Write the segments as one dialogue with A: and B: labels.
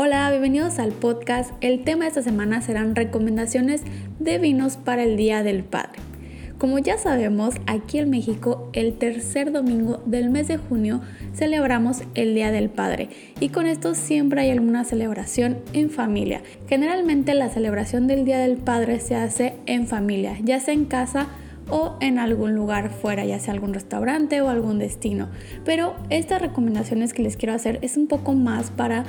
A: Hola, bienvenidos al podcast. El tema de esta semana serán recomendaciones de vinos para el Día del Padre. Como ya sabemos, aquí en México el tercer domingo del mes de junio celebramos el Día del Padre y con esto siempre hay alguna celebración en familia. Generalmente la celebración del Día del Padre se hace en familia, ya sea en casa o en algún lugar fuera, ya sea algún restaurante o algún destino. Pero estas recomendaciones que les quiero hacer es un poco más para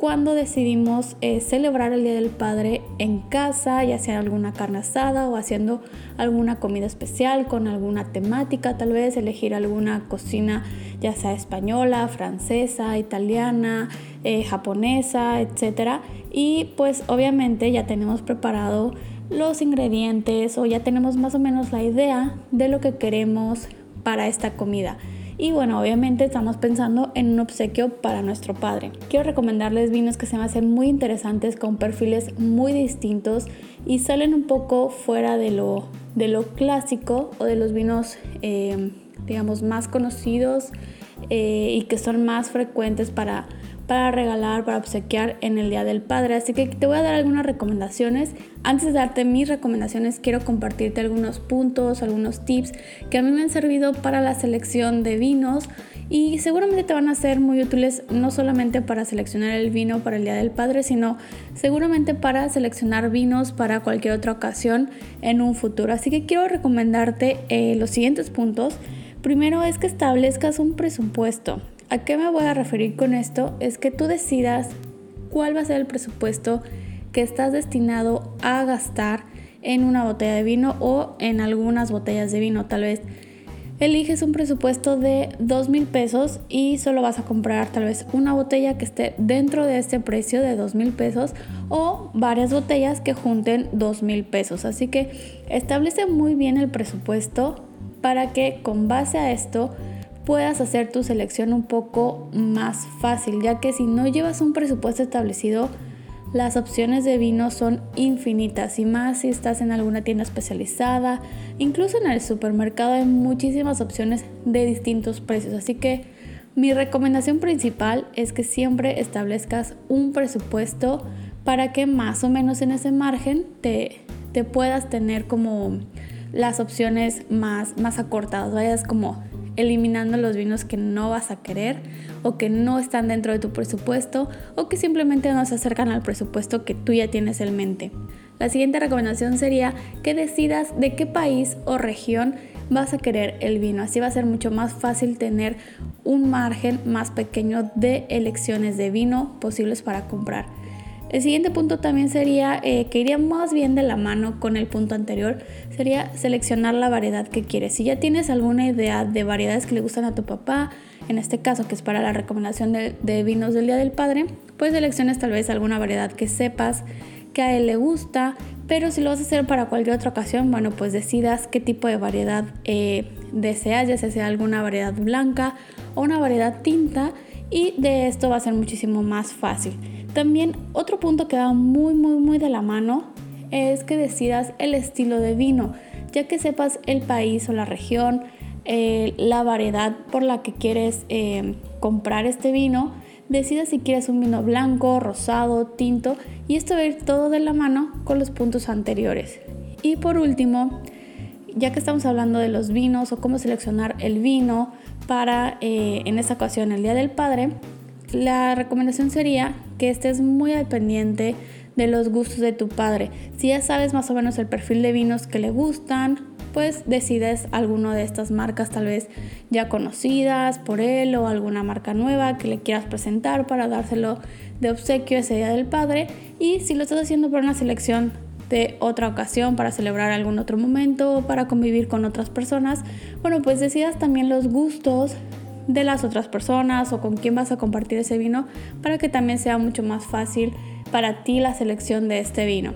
A: cuando decidimos eh, celebrar el Día del Padre en casa, ya sea alguna carne asada o haciendo alguna comida especial con alguna temática, tal vez elegir alguna cocina ya sea española, francesa, italiana, eh, japonesa, etc. Y pues obviamente ya tenemos preparado los ingredientes o ya tenemos más o menos la idea de lo que queremos para esta comida. Y bueno, obviamente estamos pensando en un obsequio para nuestro padre. Quiero recomendarles vinos que se me hacen muy interesantes con perfiles muy distintos y salen un poco fuera de lo, de lo clásico o de los vinos, eh, digamos, más conocidos eh, y que son más frecuentes para para regalar, para obsequiar en el Día del Padre. Así que te voy a dar algunas recomendaciones. Antes de darte mis recomendaciones, quiero compartirte algunos puntos, algunos tips que a mí me han servido para la selección de vinos y seguramente te van a ser muy útiles no solamente para seleccionar el vino para el Día del Padre, sino seguramente para seleccionar vinos para cualquier otra ocasión en un futuro. Así que quiero recomendarte eh, los siguientes puntos. Primero es que establezcas un presupuesto. ¿A qué me voy a referir con esto? Es que tú decidas cuál va a ser el presupuesto que estás destinado a gastar en una botella de vino o en algunas botellas de vino. Tal vez eliges un presupuesto de dos mil pesos y solo vas a comprar tal vez una botella que esté dentro de este precio de dos mil pesos o varias botellas que junten dos mil pesos. Así que establece muy bien el presupuesto para que con base a esto puedas hacer tu selección un poco más fácil, ya que si no llevas un presupuesto establecido, las opciones de vino son infinitas y más si estás en alguna tienda especializada, incluso en el supermercado hay muchísimas opciones de distintos precios, así que mi recomendación principal es que siempre establezcas un presupuesto para que más o menos en ese margen te, te puedas tener como las opciones más, más acortadas, vayas como eliminando los vinos que no vas a querer o que no están dentro de tu presupuesto o que simplemente no se acercan al presupuesto que tú ya tienes en mente. La siguiente recomendación sería que decidas de qué país o región vas a querer el vino. Así va a ser mucho más fácil tener un margen más pequeño de elecciones de vino posibles para comprar. El siguiente punto también sería, eh, que iría más bien de la mano con el punto anterior, sería seleccionar la variedad que quieres. Si ya tienes alguna idea de variedades que le gustan a tu papá, en este caso que es para la recomendación de, vinos del Día del Padre, pues selecciones tal vez alguna variedad que sepas que a él le gusta, pero si lo vas a hacer para cualquier otra ocasión, bueno, pues decidas qué tipo de variedad eh, deseas, ya sea alguna variedad blanca o una variedad tinta, y de esto va a ser muchísimo más fácil. También otro punto que va muy muy muy de la mano es que decidas el estilo de vino, ya que sepas el país o la región, eh, la variedad por la que quieres eh, comprar este vino, decidas si quieres un vino blanco, rosado, tinto y esto va a ir todo de la mano con los puntos anteriores. Y por último, ya que estamos hablando de los vinos o cómo seleccionar el vino para eh, en esta ocasión el Día del Padre, la recomendación sería que estés muy al pendiente de los gustos de tu padre. Si ya sabes más o menos el perfil de vinos que le gustan, pues decides alguna de estas marcas tal vez ya conocidas por él o alguna marca nueva que le quieras presentar para dárselo de obsequio ese día del padre y si lo estás haciendo para una selección de otra ocasión para celebrar algún otro momento para convivir con otras personas, bueno, pues decidas también los gustos de las otras personas o con quién vas a compartir ese vino para que también sea mucho más fácil para ti la selección de este vino.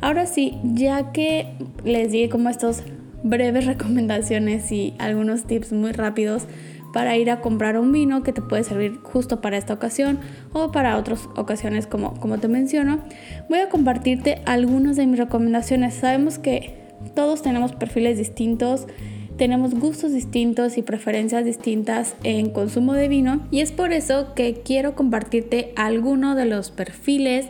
A: Ahora sí, ya que les di como estos breves recomendaciones y algunos tips muy rápidos para ir a comprar un vino que te puede servir justo para esta ocasión o para otras ocasiones como, como te menciono, voy a compartirte algunas de mis recomendaciones. Sabemos que todos tenemos perfiles distintos, tenemos gustos distintos y preferencias distintas en consumo de vino y es por eso que quiero compartirte algunos de los perfiles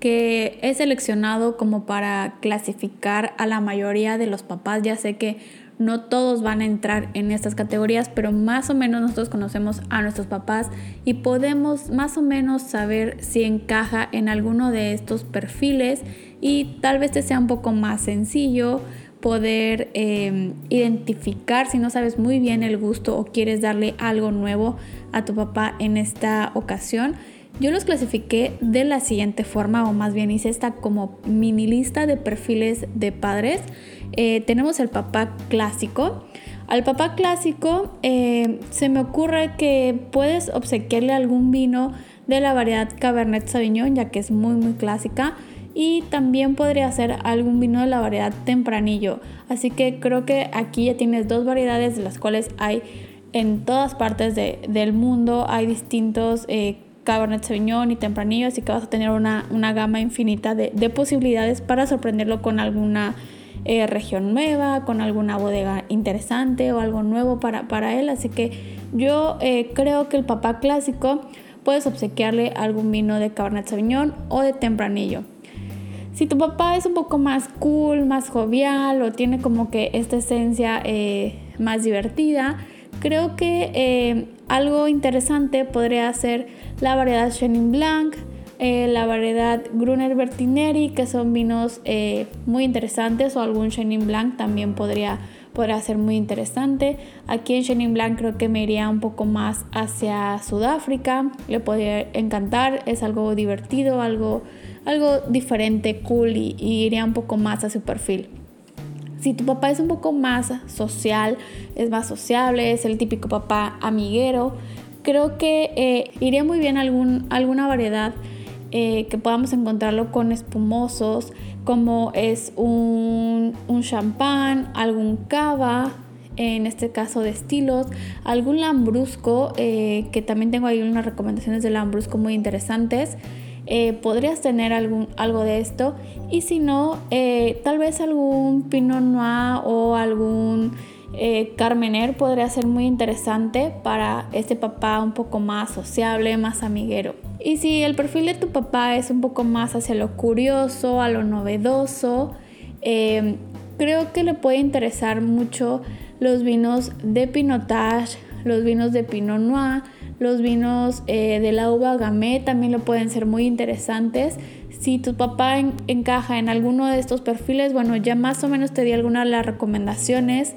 A: que he seleccionado como para clasificar a la mayoría de los papás. Ya sé que no todos van a entrar en estas categorías, pero más o menos nosotros conocemos a nuestros papás y podemos más o menos saber si encaja en alguno de estos perfiles y tal vez te sea un poco más sencillo poder em, identificar si no sabes muy bien el gusto o quieres darle algo nuevo a tu papá en esta ocasión. Yo los clasifiqué de la siguiente forma, o más bien hice esta como mini lista de perfiles de padres. Eh, tenemos el papá clásico. Al papá clásico eh, se me ocurre que puedes obsequiarle algún vino de la variedad Cabernet Sauvignon, ya que es muy muy clásica. Y también podría ser algún vino de la variedad Tempranillo. Así que creo que aquí ya tienes dos variedades de las cuales hay en todas partes del mundo. Hay distintos eh, Cabernet Sauvignon y Tempranillo, así que vas a tener una, gama infinita de, posibilidades para sorprenderlo con alguna eh, región nueva, con alguna bodega interesante o algo nuevo para, para él. Así que yo eh, creo que el papá clásico puedes obsequiarle algún vino de Cabernet Sauvignon o de Tempranillo. Si tu papá es un poco más cool, más jovial o tiene como que esta esencia eh, más divertida, creo que algo interesante podría ser la variedad Chenin Blanc, eh, la variedad Gruner Bertineri, que son vinos eh, muy interesantes, o algún Chenin Blanc también podría, podría ser muy interesante. Aquí en Chenin Blanc creo que me iría un poco más hacia Sudáfrica, le podría encantar, es algo divertido, algo, algo diferente, cool y iría un poco más a su perfil. Si tu papá es un poco más social, es más sociable, es el típico papá amiguero, creo que eh, iría muy bien algún, alguna variedad eh, que podamos encontrarlo con espumosos, como es un, un champán, algún cava, en este caso de estilos, algún lambrusco, eh, que también tengo ahí unas recomendaciones de lambrusco muy interesantes. Podrías tener algún, algo de esto y si no, tal vez algún pinot noir o algún eh, Carmener podría ser muy interesante para este papá un poco más sociable, más amiguero. Y si el perfil de tu papá es un poco más hacia lo curioso, a lo novedoso, eh, creo que le puede interesar mucho los vinos de Pinotage, los vinos de Pinot Noir, los vinos eh, de la uva Gamay también lo pueden ser muy interesantes. Si tu papá encaja en alguno de estos perfiles, bueno, ya más o menos te di algunas de las recomendaciones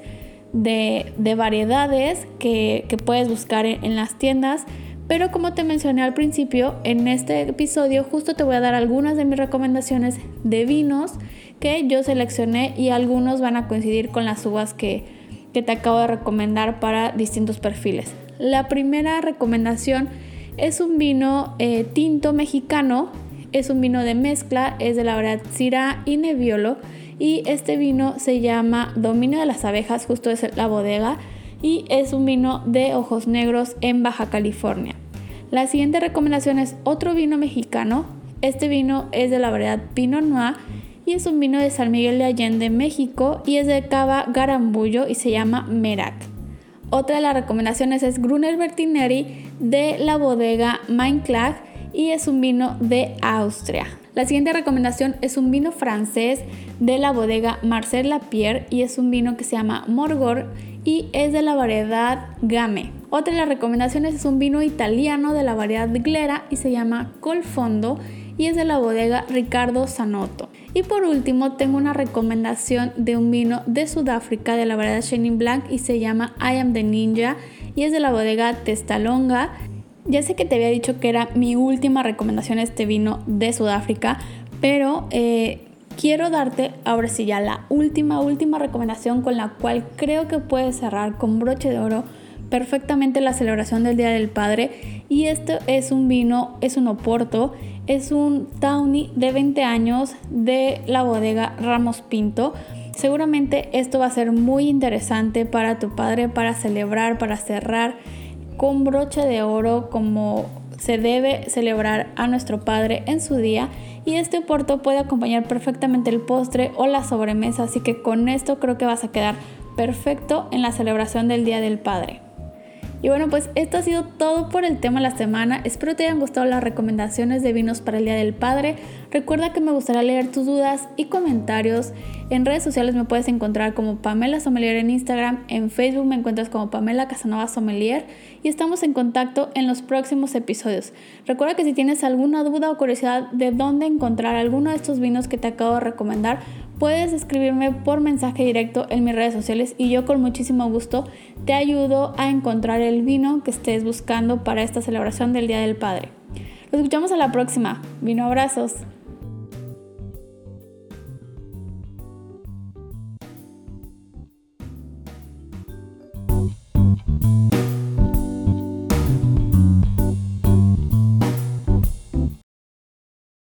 A: de, variedades que, puedes buscar en, las tiendas. Pero como te mencioné al principio, en este episodio justo te voy a dar algunas de mis recomendaciones de vinos que yo seleccioné y algunos van a coincidir con las uvas que, te acabo de recomendar para distintos perfiles. La primera recomendación es un vino eh, tinto mexicano, es un vino de mezcla, es de la variedad Syrah y Nebbiolo y este vino se llama Dominio de las abejas, justo es la bodega y es un vino de ojos negros en Baja California. La siguiente recomendación es otro vino mexicano. Este vino es de la variedad Pinot Noir y es un vino de San Miguel de Allende, México y es de cava Garambullo y se llama Merak. Otra de las recomendaciones es Gruner Bertineri de la bodega Klag y es un vino de Austria. La siguiente recomendación es un vino francés de la bodega Marcel Lapierre y es un vino que se llama Morgor y es de la variedad Game. Otra de las recomendaciones es un vino italiano de la variedad Glera y se llama Colfondo y es de la bodega Ricardo Zanotto. Y por último tengo una recomendación de un vino de Sudáfrica de la variedad Chenin Blanc y se llama I Am the Ninja y es de la bodega Testalonga. Ya sé que te había dicho que era mi última recomendación este vino de Sudáfrica, pero eh, quiero darte ahora sí ya la última, última recomendación con la cual creo que puedes cerrar con broche de oro perfectamente la celebración del Día del Padre. Y esto es un vino, es un oporto, es un Tawny de 20 años de la bodega Ramos Pinto. Seguramente esto va a ser muy interesante para tu padre para celebrar, para cerrar con broche de oro como se debe celebrar a nuestro padre en su día y este porto puede acompañar perfectamente el postre o la sobremesa, así que con esto creo que vas a quedar perfecto en la celebración del Día del Padre. Y bueno, pues esto ha sido todo por el tema de la semana. Espero te hayan gustado las recomendaciones de vinos para el Día del Padre. Recuerda que me gustaría leer tus dudas y comentarios. En redes sociales me puedes encontrar como Pamela Sommelier en Instagram, en Facebook me encuentras como Pamela Casanova Sommelier y estamos en contacto en los próximos episodios. Recuerda que si tienes alguna duda o curiosidad de dónde encontrar alguno de estos vinos que te acabo de recomendar, puedes escribirme por mensaje directo en mis redes sociales y yo con muchísimo gusto te ayudo a encontrar el vino que estés buscando para esta celebración del Día del Padre. Nos escuchamos a la próxima. Vino abrazos.